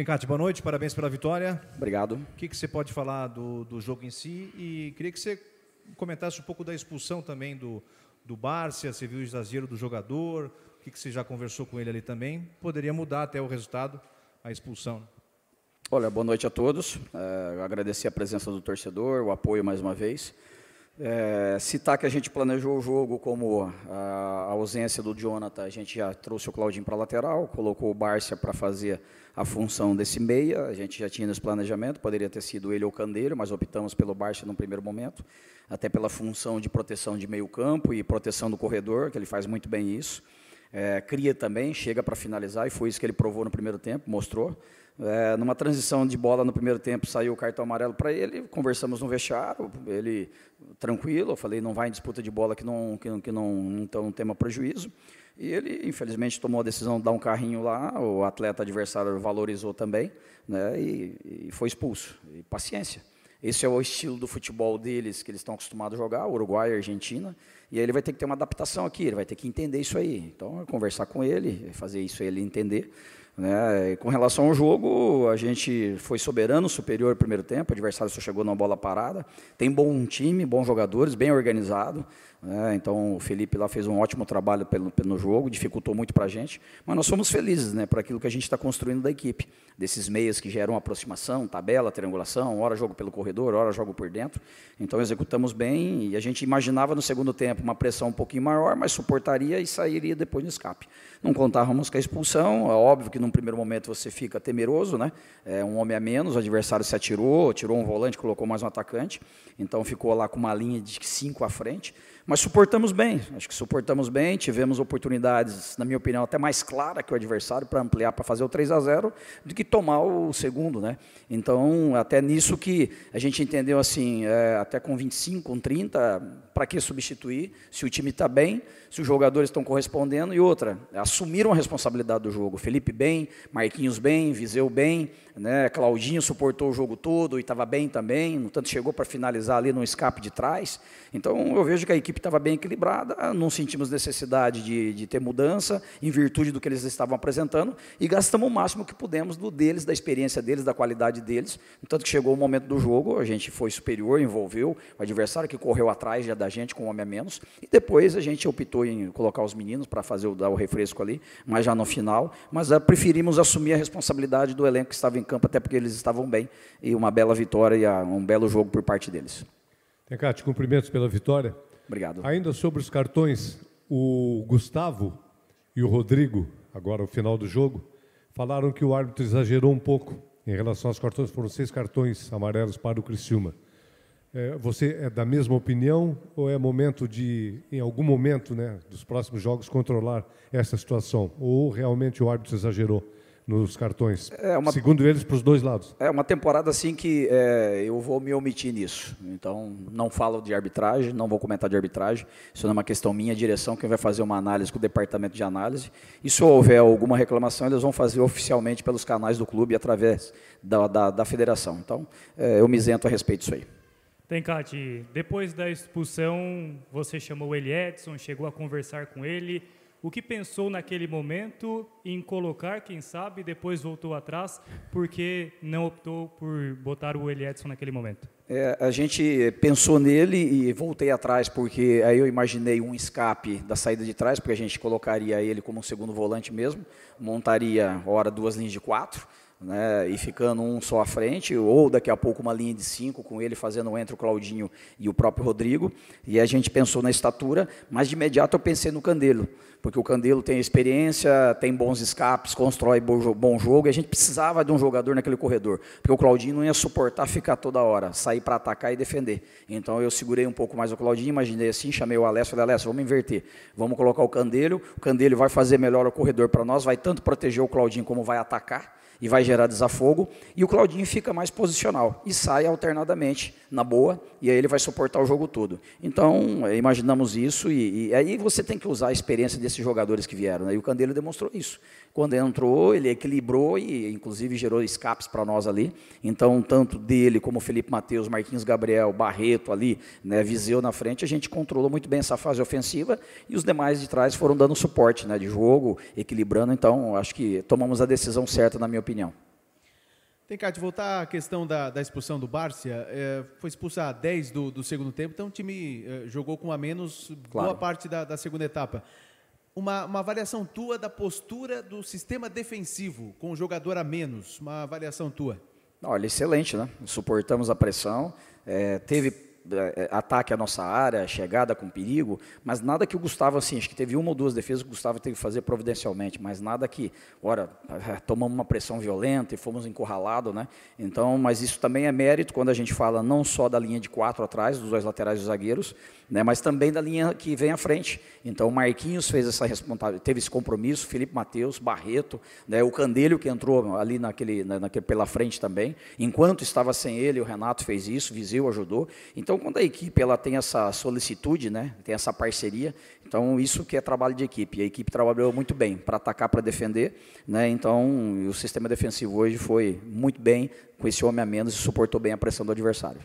Tencate, boa noite, parabéns pela vitória. Obrigado. O que, que você pode falar do, do jogo em si? E queria que você comentasse um pouco da expulsão também do, do Bárcia, você viu o exagero do jogador, o que, que você já conversou com ele ali também? Poderia mudar até o resultado, a expulsão. Olha, boa noite a todos. É, agradecer a presença do torcedor, o apoio mais uma vez. É, citar que a gente planejou o jogo como a, ausência do Jonathan, a gente já trouxe o Claudinho para a lateral, colocou o Bárcia para fazer a função desse meia, a gente já tinha nesse planejamento, poderia ter sido ele ou o Candeiro, mas optamos pelo Bárcia no primeiro momento, até pela função de proteção de meio campo e proteção do corredor, que ele faz muito bem isso. É, cria também, chega para finalizar, e foi isso que ele provou no primeiro tempo, mostrou. É, numa transição de bola no primeiro tempo, saiu o cartão amarelo para ele, conversamos no vestiário, ele tranquilo, eu falei, não vai em disputa de bola que não, que, que não, não, não tema prejuízo. E ele, infelizmente, tomou a decisão de dar um carrinho lá, o atleta adversário valorizou também, né, e, e foi expulso. E paciência. Esse é o estilo do futebol deles, que eles estão acostumados a jogar, Uruguai, Argentina, e aí ele vai ter que ter uma adaptação aqui, ele vai ter que entender isso aí. Então, conversar com ele, fazer isso ele entender. Né? Com relação ao jogo, a gente foi soberano, superior no primeiro tempo, o adversário só chegou numa bola parada. Tem bom time, bons jogadores, bem organizado. Né? Então o Felipe lá fez um ótimo trabalho pelo, pelo jogo, dificultou muito para a gente, mas nós somos felizes né, por aquilo que a gente está construindo da equipe, desses meias que geram aproximação, tabela, triangulação, hora jogo pelo corredor, hora jogo por dentro. Então executamos bem e a gente imaginava no segundo tempo uma pressão um pouquinho maior, mas suportaria e sairia depois no escape. Não contávamos com a expulsão, é óbvio que num primeiro momento você fica temeroso, né? É um homem a menos, o adversário se atirou, tirou um volante, colocou mais um atacante, então ficou lá com uma linha de cinco à frente. Mas suportamos bem, acho que suportamos bem, tivemos oportunidades, na minha opinião, até mais clara que o adversário para ampliar, para fazer o 3 a 0 do que tomar o segundo. Né? Então, até nisso que a gente entendeu assim, é, até com 25, com 30, para que substituir? Se o time está bem, se os jogadores estão correspondendo, e outra, assumiram a responsabilidade do jogo. Felipe bem, Marquinhos bem, Viseu bem, né? Claudinho suportou o jogo todo e estava bem também, no tanto chegou para finalizar ali no escape de trás. Então eu vejo que a equipe estava bem equilibrada, não sentimos necessidade de, de, ter mudança, em virtude do que eles estavam apresentando, e gastamos o máximo que pudemos do deles, da experiência deles, da qualidade deles. No tanto que chegou o momento do jogo, a gente foi superior, envolveu o adversário que correu atrás já da gente com um homem a menos, e depois a gente optou em colocar os meninos para fazer o, dar o refresco ali, mas já no final, mas uh, preferimos assumir a responsabilidade do elenco que estava em campo, até porque eles estavam bem, e uma bela vitória e uh, um belo jogo por parte deles. Tencate, cumprimentos pela vitória. Obrigado. Ainda sobre os cartões, o Gustavo e o Rodrigo, agora no final do jogo, falaram que o árbitro exagerou um pouco em relação aos cartões, foram seis cartões amarelos para o Criciúma. É, você é da mesma opinião ou é momento de, em algum momento, né, dos próximos jogos, controlar essa situação? Ou realmente o árbitro exagerou nos cartões? É uma, segundo eles, para os dois lados. É uma temporada assim que é, eu vou me omitir nisso. Então, não falo de arbitragem, não vou comentar de arbitragem. Isso não é uma questão minha, direção, quem vai fazer uma análise com o departamento de análise. E se houver alguma reclamação, eles vão fazer oficialmente pelos canais do clube através da, da, da federação. Então, é, eu me isento a respeito disso aí. Tencati, depois da expulsão, você chamou o Eli Edson, chegou a conversar com ele. O que pensou naquele momento em colocar, quem sabe, depois voltou atrás, porque não optou por botar o Eli Edson naquele momento? É, a gente pensou nele e voltei atrás, porque aí eu imaginei um escape da saída de trás, porque a gente colocaria ele como um segundo volante mesmo, montaria, hora, duas linhas de quatro, né, e ficando um só à frente, ou daqui a pouco uma linha de cinco com ele fazendo entre o Claudinho e o próprio Rodrigo. E a gente pensou na estatura, mas de imediato eu pensei no Candelo, porque o Candelo tem experiência, tem bons escapes, constrói bom jogo, e a gente precisava de um jogador naquele corredor, porque o Claudinho não ia suportar ficar toda hora, sair para atacar e defender. Então eu segurei um pouco mais o Claudinho, imaginei assim, chamei o Alessio, falei, Alessio, vamos inverter, vamos colocar o Candelo, o Candelo vai fazer melhor o corredor para nós, vai tanto proteger o Claudinho como vai atacar, e vai gerar desafogo, e o Claudinho fica mais posicional e sai alternadamente na boa, e aí ele vai suportar o jogo todo. Então, é, imaginamos isso, e, e aí você tem que usar a experiência desses jogadores que vieram, né? e o Candelo demonstrou isso. Quando entrou, ele equilibrou e, inclusive, gerou escapes para nós ali. Então, tanto dele como Felipe Matheus, Marquinhos Gabriel, Barreto ali, né, Viseu na frente, a gente controlou muito bem essa fase ofensiva e os demais de trás foram dando suporte né, de jogo, equilibrando. Então, acho que tomamos a decisão certa, na minha opinião. Tem, Cátia, voltar à questão da, da expulsão do Bárcia. É, foi expulsa a 10 do, do segundo tempo, então o time é, jogou com a menos Claro. boa parte da, da segunda etapa. Uma, uma avaliação tua da postura do sistema defensivo, com o jogador a menos. Uma avaliação tua. Olha, excelente, né? Suportamos a pressão, é, teve ataque à nossa área, chegada com perigo, mas nada que o Gustavo, assim, acho que teve uma ou duas defesas que o Gustavo teve que fazer providencialmente, mas nada que, ora, tomamos uma pressão violenta e fomos encurralados, né? Então, mas isso também é mérito quando a gente fala não só da linha de quatro atrás, dos dois laterais dos zagueiros, né, mas também da linha que vem à frente. Então, o Marquinhos fez essa responsabilidade, teve esse compromisso, Felipe Matheus, Barreto, né, o Candelho que entrou ali naquele, na- naquele, pela frente também. Enquanto estava sem ele, o Renato fez isso, Viseu ajudou. Então, quando a equipe ela tem essa solicitude, né, tem essa parceria, então isso que é trabalho de equipe. A equipe trabalhou muito bem para atacar, para defender. Né, então, o sistema defensivo hoje foi muito bem com esse homem a menos e suportou bem a pressão do adversário.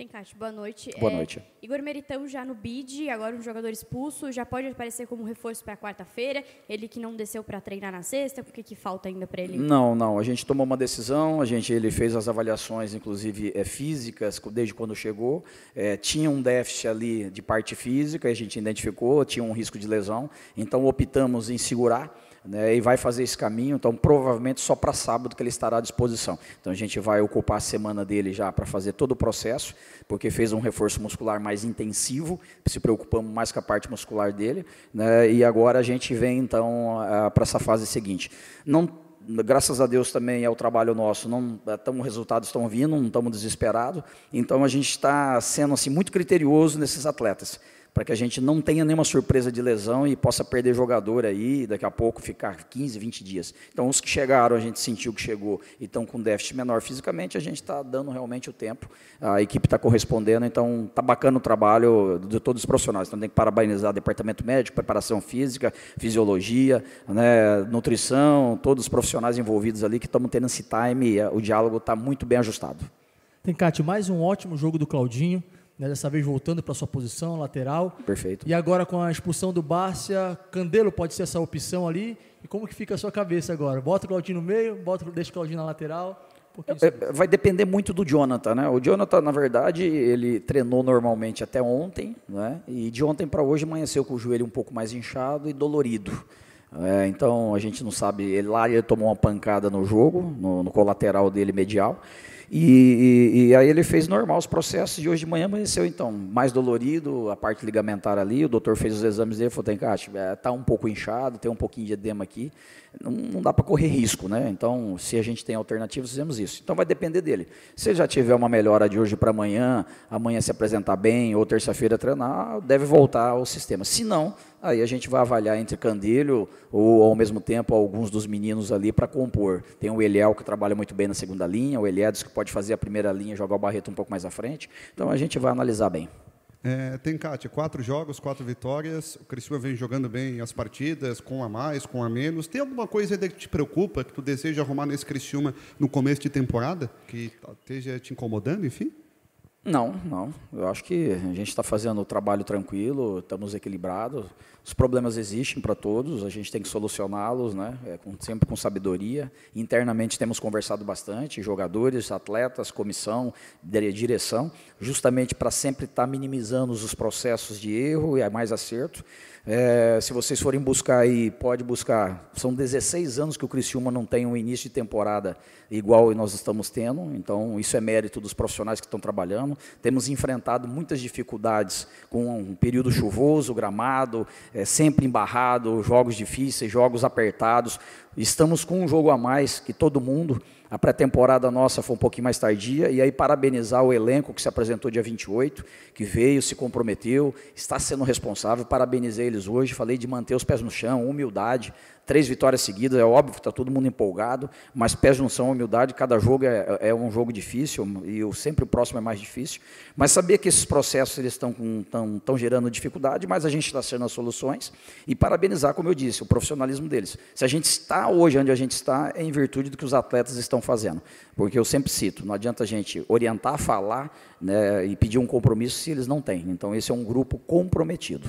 Tem Cátia, boa noite. Boa É, noite. Igor Meritão já no bid, agora um jogador expulso, já pode aparecer como reforço para quarta-feira. Ele que não desceu para treinar na sexta, o que, que falta ainda para ele? Não, não. A gente tomou uma decisão. A gente ele fez as avaliações, inclusive é, físicas, desde quando chegou. É, tinha um déficit ali de parte física, a gente identificou, tinha um risco de lesão. Então optamos em segurar. Né, e vai fazer esse caminho, então provavelmente só para sábado que ele estará à disposição. Então a gente vai ocupar a semana dele já para fazer todo o processo, porque fez um reforço muscular mais intensivo, se preocupamos mais com a parte muscular dele, né, e agora a gente vem então para essa fase seguinte. Não graças a Deus também é o trabalho nosso, não estamos resultados estão vindo, não estamos desesperados, então a gente está sendo assim muito criterioso nesses atletas, para que a gente não tenha nenhuma surpresa de lesão e possa perder jogador aí, daqui a pouco ficar 15, 20 dias. Então os que chegaram, a gente sentiu que chegou e estão com déficit menor fisicamente, a gente está dando realmente o tempo, a equipe está correspondendo, então está bacana o trabalho de todos os profissionais. Então tem que parabenizar o departamento médico, preparação física, fisiologia, né, nutrição, todos os profissionais envolvidos ali que estamos tendo esse time, e, eh, o diálogo está muito bem ajustado. Tem, Cátia, mais um ótimo jogo do Claudinho, né, dessa vez voltando para sua posição, lateral. Perfeito. E agora com a expulsão do Bárcia, Candelo pode ser essa opção ali. E como que fica a sua cabeça agora? Bota o Claudinho no meio, bota, deixa o Claudinho na lateral. É, Vai depender muito do Jonathan, né? O Jonathan, na verdade, ele treinou normalmente até ontem, né? E de ontem para hoje amanheceu com o joelho um pouco mais inchado e dolorido. É, então a gente não sabe. Ele, lá ele tomou uma pancada no jogo, no, no colateral dele medial. E, e- e aí ele fez normal os processos e hoje de manhã amanheceu então mais dolorido, a parte ligamentar ali, o doutor fez os exames dele e falou, tem Cássio, é, tá um pouco inchado, tem um pouquinho de edema aqui, não, não dá para correr risco, né? Então, se a gente tem alternativas, fizemos isso. Então vai depender dele. Se ele já tiver uma melhora de hoje para amanhã, amanhã se apresentar bem, ou terça-feira treinar, deve voltar ao sistema. Se não, aí a gente vai avaliar entre Candilho ou ao mesmo tempo alguns dos meninos ali para compor. Tem o Eliel que trabalha muito bem na segunda linha, o Eliades que pode fazer a primeira linha, jogar o Barreto um pouco mais à frente. Então a gente vai analisar bem. É, tem, Kátia, quatro jogos, quatro vitórias. O Criciúma vem jogando bem as partidas, com a mais, com a menos. Tem alguma coisa que te preocupa, que tu deseja arrumar nesse Criciúma no começo de temporada? Que esteja te incomodando, enfim? Não, não. Eu acho que a gente está fazendo o trabalho tranquilo, estamos equilibrados. Os problemas existem para todos, a gente tem que solucioná-los, né? É, com- sempre com sabedoria. Internamente temos conversado bastante, jogadores, atletas, comissão, dire- direção, justamente para sempre estar minimizando os processos de erro e mais acerto. É, se vocês forem buscar aí, pode buscar. São 16 anos que o Criciúma não tem um início de temporada igual nós estamos tendo, então isso é mérito dos profissionais que estão trabalhando. Temos enfrentado muitas dificuldades com um período chuvoso, gramado, é, sempre embarrado, jogos difíceis, jogos apertados. Estamos com um jogo a mais que todo mundo. A pré-temporada nossa foi um pouquinho mais tardia, e aí parabenizar o elenco que se apresentou dia 28, que veio, se comprometeu, está sendo responsável. Parabenizei eles hoje, falei de manter os pés no chão, humildade. Três vitórias seguidas, é óbvio está todo mundo empolgado, mas pés no chão, humildade. Cada jogo é, é um jogo difícil, e o, sempre o próximo é mais difícil. Mas saber que esses processos eles estão tão gerando dificuldade, mas a gente está sendo as soluções. E parabenizar, como eu disse, o profissionalismo deles. Se a gente está hoje onde a gente está, é em virtude do que os atletas estão fazendo. Porque eu sempre cito, não adianta a gente orientar, falar né, e pedir um compromisso se eles não têm. Então, esse é um grupo comprometido.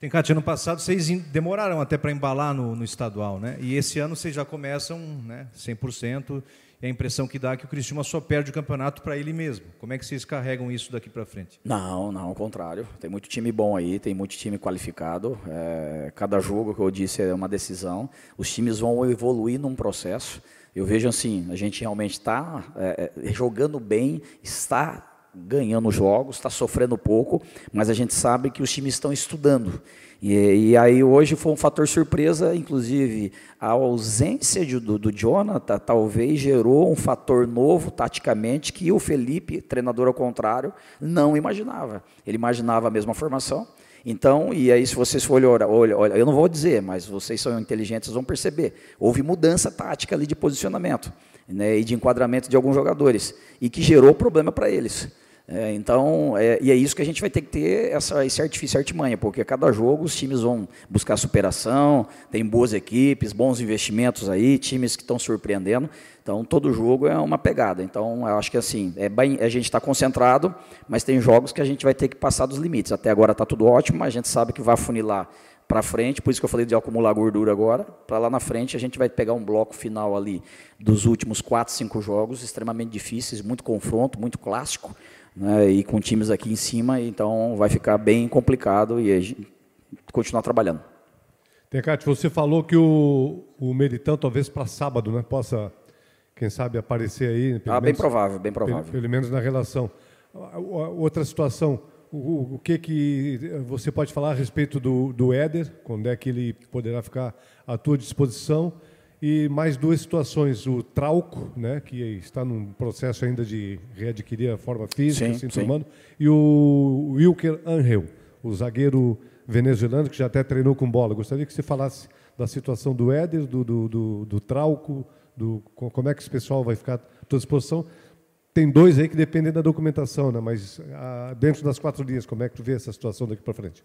Tem, Cátia, ano passado vocês em- demoraram até para embalar no, no estadual, né? E esse ano vocês já começam né, 100%. E a impressão que dá é que o Criciúma só perde o campeonato para ele mesmo. Como é que vocês carregam isso daqui para frente? Não, não, ao contrário. Tem muito time bom aí, tem muito time qualificado. É, cada jogo, que eu disse, é uma decisão. Os times vão evoluir num processo. Eu vejo assim, a gente realmente está é, é, jogando bem, está ganhando jogos, está sofrendo pouco, mas a gente sabe que os times estão estudando. E, e, aí hoje foi um fator surpresa, inclusive a ausência de, do, do Jonathan talvez gerou um fator novo taticamente que o Felipe, treinador ao contrário, não imaginava. Ele imaginava a mesma formação. Então, e aí se vocês forem olhar, olha, olha, eu não vou dizer, mas vocês são inteligentes, vão perceber. Houve mudança tática ali de posicionamento né, e de enquadramento de alguns jogadores, e que gerou problema para eles. É, então, é, e é isso que a gente vai ter que ter essa, esse artifício, artimanha, porque a cada jogo os times vão buscar superação, tem boas equipes, bons investimentos aí, times que estão surpreendendo. Então, todo jogo é uma pegada. Então, eu acho que assim, é bem, a gente está concentrado, mas tem jogos que a gente vai ter que passar dos limites. Até agora está tudo ótimo, mas a gente sabe que vai afunilar para frente, por isso que eu falei de acumular gordura agora, para lá na frente a gente vai pegar um bloco final ali dos últimos quatro, cinco jogos extremamente difíceis, muito confronto, muito clássico, né, e com times aqui em cima, então vai ficar bem complicado e a gente continuar trabalhando. Tecate, você falou que o, o Meritão talvez para sábado né, possa, quem sabe, aparecer aí. ah, menos, bem provável, bem provável. Pelo, pelo menos na relação. Outra situação, o, o, que, que você pode falar a respeito do, do Éder, quando é que ele poderá ficar à tua disposição? E mais duas situações, o Trauco, né, que está num processo ainda de readquirir a forma física, sim, se enturmando, e o Wilker Angel, o zagueiro venezuelano que já até treinou com bola. Gostaria que você falasse da situação do Éder, do, do, do, do Trauco, do, como é que esse pessoal vai ficar à tua disposição. Tem dois aí que dependem da documentação, né, mas ah, dentro das quatro linhas, como é que tu vê essa situação daqui para frente?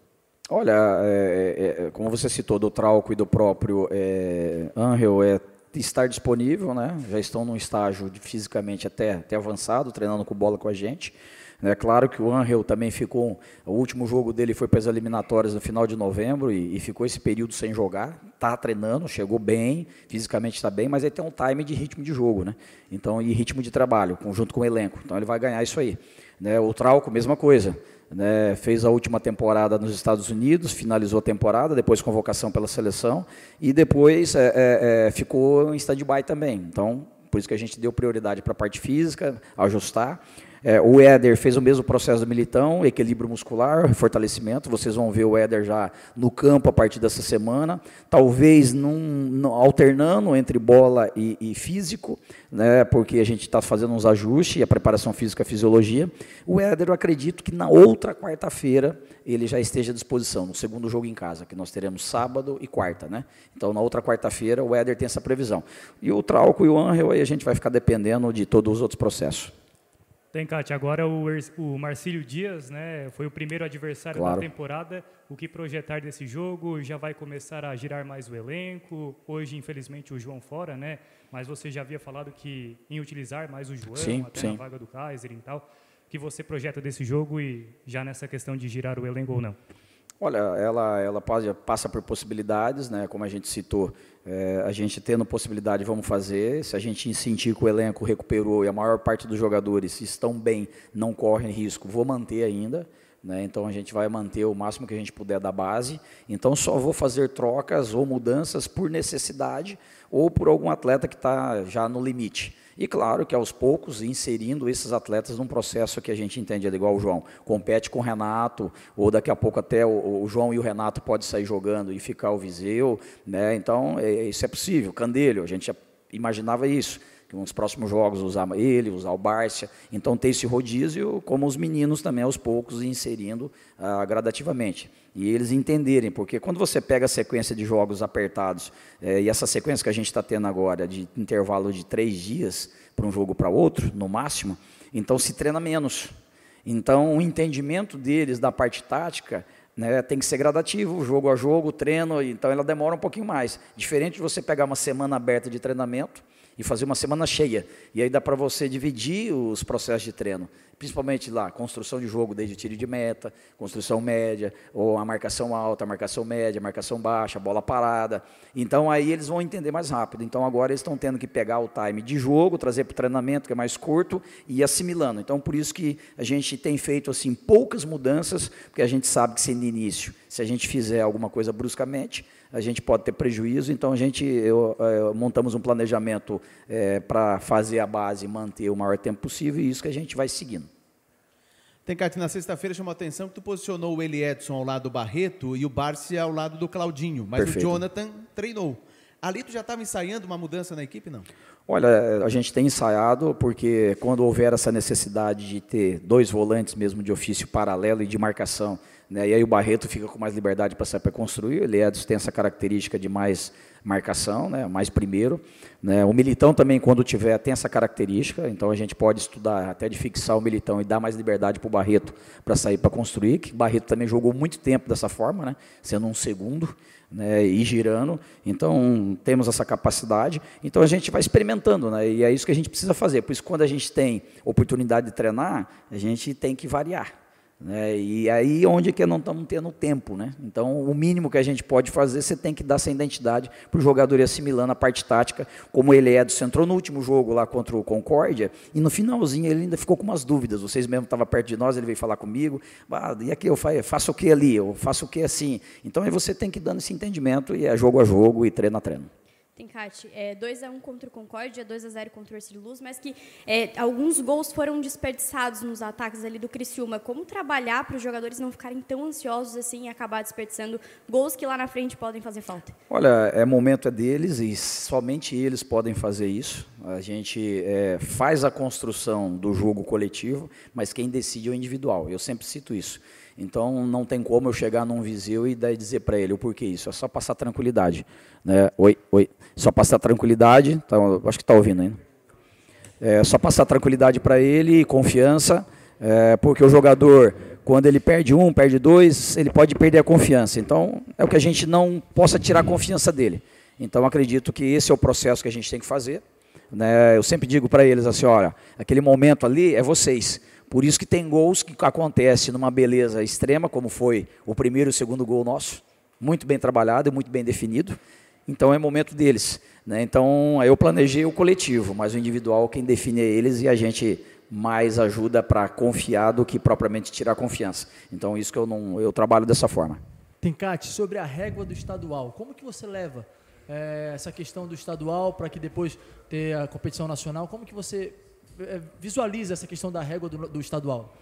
Olha, é, é, é, como você citou do Trauco e do próprio é, Angel, é estar disponível, né? Já estão num estágio de, fisicamente até, até avançado, treinando com bola com a gente. É claro que o Angel também ficou. O último jogo dele foi para as eliminatórias no final de novembro e, e ficou esse período sem jogar. Está treinando, chegou bem, fisicamente está bem, mas ele tem um time de ritmo de jogo, né? Então, e ritmo de trabalho, junto com o elenco. Então ele vai ganhar isso aí. Né? O Trauco, mesma coisa. Né, fez a última temporada nos Estados Unidos, finalizou a temporada, depois convocação pela seleção, e depois é, é, é ficou em stand-by também. Então, por isso que a gente deu prioridade para a parte física, ajustar. É, o Éder fez o mesmo processo do Militão, equilíbrio muscular, fortalecimento. Vocês vão ver o Éder já no campo a partir dessa semana. Talvez num, num, alternando entre bola e, e físico, né, porque a gente está fazendo uns ajustes, a preparação física a fisiologia. O Éder, eu acredito que na outra quarta-feira ele já esteja à disposição, no segundo jogo em casa, que nós teremos sábado e quarta. Né? Então, na outra quarta-feira, o Éder tem essa previsão. E o Trauco e o Angel, aí a gente vai ficar dependendo de todos os outros processos. Tem, Kátia. Agora o, o Marcílio Dias, né, foi o primeiro adversário claro. da temporada. O que projetar desse jogo? Já vai começar a girar mais o elenco. Hoje, infelizmente, o João fora, né? Mas você já havia falado que em utilizar mais o João, sim, até sim. na vaga do Kaiser e tal. O que você projeta desse jogo e já nessa questão de girar o elenco ou não? Olha, ela, ela passa por possibilidades, né? como a gente citou, é, a gente tendo possibilidade, vamos fazer. Se a gente sentir que o elenco recuperou e a maior parte dos jogadores estão bem, não correm risco, vou manter ainda. Né? Então a gente vai manter o máximo que a gente puder da base. Então só vou fazer trocas ou mudanças por necessidade ou por algum atleta que está já no limite. E claro que aos poucos inserindo esses atletas num processo que a gente entende, é igual o João, compete com o Renato, ou daqui a pouco até o, o João e o Renato podem sair jogando e ficar o Viseu, né? Então, é, isso é possível. Candelho, a gente imaginava isso que nos próximos jogos usar ele, usar o Bárcia. Então tem esse rodízio, como os meninos também aos poucos inserindo ah, gradativamente. E eles entenderem, porque quando você pega a sequência de jogos apertados, é, e essa sequência que a gente está tendo agora, de intervalo de três dias para um jogo para outro, no máximo, então se treina menos. Então o entendimento deles da parte tática né, tem que ser gradativo, jogo a jogo, treino, então ela demora um pouquinho mais. Diferente de você pegar uma semana aberta de treinamento, e fazer uma semana cheia. E aí dá para você dividir os processos de treino, principalmente lá, construção de jogo, desde tiro de meta, construção média, ou a marcação alta, a marcação média, a marcação baixa, a bola parada. Então aí eles vão entender mais rápido. Então agora eles estão tendo que pegar o time de jogo, trazer para o treinamento, que é mais curto, e ir assimilando. Então por isso que a gente tem feito assim poucas mudanças, porque a gente sabe que se no início, se a gente fizer alguma coisa bruscamente, a gente pode ter prejuízo, então a gente eu, eu, montamos um planejamento é, para fazer a base manter o maior tempo possível e isso que a gente vai seguindo. Tem, Cati, na sexta-feira chamou a atenção que tu posicionou o Eli Edson ao lado do Barreto e o Barsi ao lado do Claudinho, mas Perfeito. o Jonathan treinou. Ali tu já estava ensaiando uma mudança na equipe, não? Olha, a gente tem ensaiado porque quando houver essa necessidade de ter dois volantes mesmo de ofício paralelo e de marcação né? E aí o Barreto fica com mais liberdade para sair para construir. Ele é, tem essa característica de mais marcação, né? mais primeiro. Né? O Militão também, quando tiver, tem essa característica. Então a gente pode estudar até de fixar o Militão e dar mais liberdade para o Barreto para sair para construir. Que o Barreto também jogou muito tempo dessa forma, né? sendo um segundo. Né, e girando, então temos essa capacidade, então a gente vai experimentando, né, e é isso que a gente precisa fazer. Por isso, quando a gente tem oportunidade de treinar, a gente tem que variar. Né? E aí onde é que não estamos tendo tempo, né? Então o mínimo que a gente pode fazer, você tem que dar essa identidade para o jogador ir assimilando a parte tática, como ele é do entrou no último jogo lá contra o Concórdia, e no finalzinho ele ainda ficou com umas dúvidas. Vocês mesmo estavam perto de nós, ele veio falar comigo, ah, e aqui eu faço o que ali, eu faço o que assim. Então aí você tem que ir dando esse entendimento e é jogo a jogo e treino a treino. Tem, Kate, é 2x1 contra o Concórdia, 2x0 contra o Ercílio Luz, mas que é, alguns gols foram desperdiçados nos ataques ali do Criciúma. Como trabalhar para os jogadores não ficarem tão ansiosos assim e acabar desperdiçando gols que lá na frente podem fazer falta? Olha, é momento é deles e somente eles podem fazer isso. A gente é, faz a construção do jogo coletivo, mas quem decide é o individual. Eu sempre cito isso. Então não tem como eu chegar num Viseu e dizer para ele o porquê isso. É só passar tranquilidade. Né? Oi, oi. Só passar tranquilidade. Tá, acho que está ouvindo ainda. É só passar tranquilidade para ele e confiança, é, porque o jogador, quando ele perde um, perde dois, ele pode perder a confiança. Então é o que a gente não possa tirar a confiança dele. Então acredito que esse é o processo que a gente tem que fazer. Né? Eu sempre digo para eles assim, olha, aquele momento ali é vocês. Por isso que tem gols que acontecem numa beleza extrema, como foi o primeiro e o segundo gol nosso, muito bem trabalhado e muito bem definido. Então é momento deles. Né? Então eu planejei o coletivo, mas o individual quem define é eles e a gente mais ajuda para confiar do que propriamente tirar confiança. Então isso que eu não eu trabalho dessa forma. Tencate, sobre a régua do estadual, como que você leva é, essa questão do estadual para que depois ter a competição nacional? Como que você visualiza essa questão da régua do, do estadual?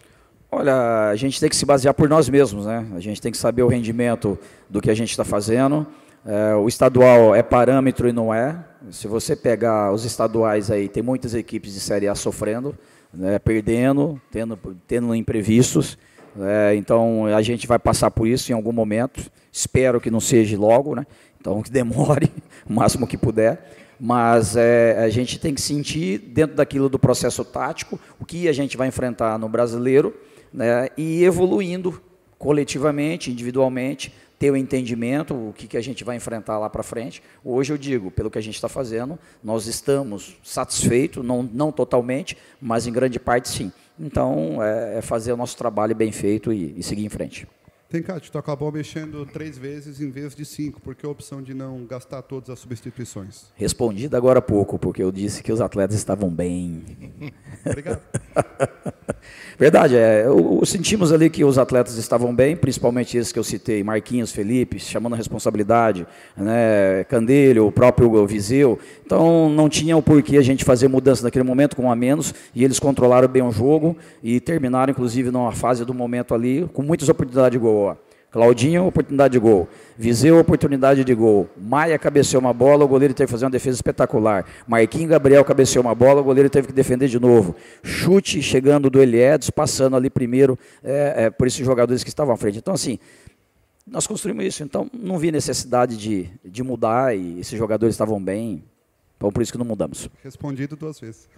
Olha, a gente tem que se basear por nós mesmos, né? A gente tem que saber o rendimento do que a gente está fazendo. É, o estadual é parâmetro e não é. Se você pegar os estaduais aí, tem muitas equipes de Série A sofrendo, né, perdendo, tendo, tendo imprevistos. É, então a gente vai passar por isso em algum momento. Espero que não seja logo, né? Então que demore o máximo que puder mas é, a gente tem que sentir dentro daquilo do processo tático o que a gente vai enfrentar no brasileiro né, e evoluindo coletivamente, individualmente, ter o entendimento, o que, que a gente vai enfrentar lá para frente. Hoje eu digo, pelo que a gente está fazendo, nós estamos satisfeitos, não, não totalmente, mas em grande parte sim. Então, é, é fazer o nosso trabalho bem feito e, e seguir em frente. Tem, Cátia, tu acabou mexendo três vezes em vez de cinco. Por que a opção de não gastar todas as substituições? Respondido agora há pouco, porque eu disse que os atletas estavam bem. Obrigado. Verdade, é, sentimos ali que os atletas estavam bem, principalmente esses que eu citei, Marquinhos, Felipe, chamando a responsabilidade, né, Candelho, o próprio Viseu. Então não tinha o porquê a gente fazer mudança naquele momento com um a menos, e eles controlaram bem o jogo e terminaram, inclusive, numa fase do momento ali, com muitas oportunidades de gol. Claudinho, oportunidade de gol. Viseu, oportunidade de gol. Maia cabeceou uma bola, o goleiro teve que fazer uma defesa espetacular. Marquinhos Gabriel cabeceou uma bola, o goleiro teve que defender de novo. Chute chegando do Eliedes, passando ali primeiro é, é, por esses jogadores que estavam à frente. Então, assim, nós construímos isso. Então, não vi necessidade de, de mudar e esses jogadores estavam bem. Então, por isso que não mudamos. Respondido duas vezes.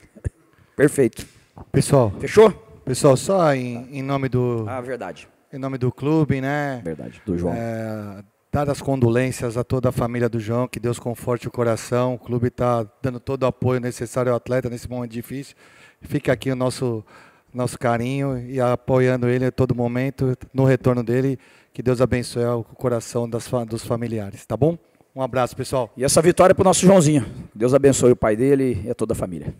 Perfeito. Pessoal. Fechou? Pessoal, só em, em nome do. Ah, verdade em nome do clube, né? Verdade, do João. É, dar as condolências a toda a família do João, que Deus conforte o coração. O clube está dando todo o apoio necessário ao atleta nesse momento difícil. Fica aqui o nosso, nosso carinho e apoiando ele a todo momento, no retorno dele. Que Deus abençoe o coração das, dos familiares, tá bom? Um abraço, pessoal. E essa vitória é para o nosso Joãozinho. Deus abençoe o pai dele e a toda a família.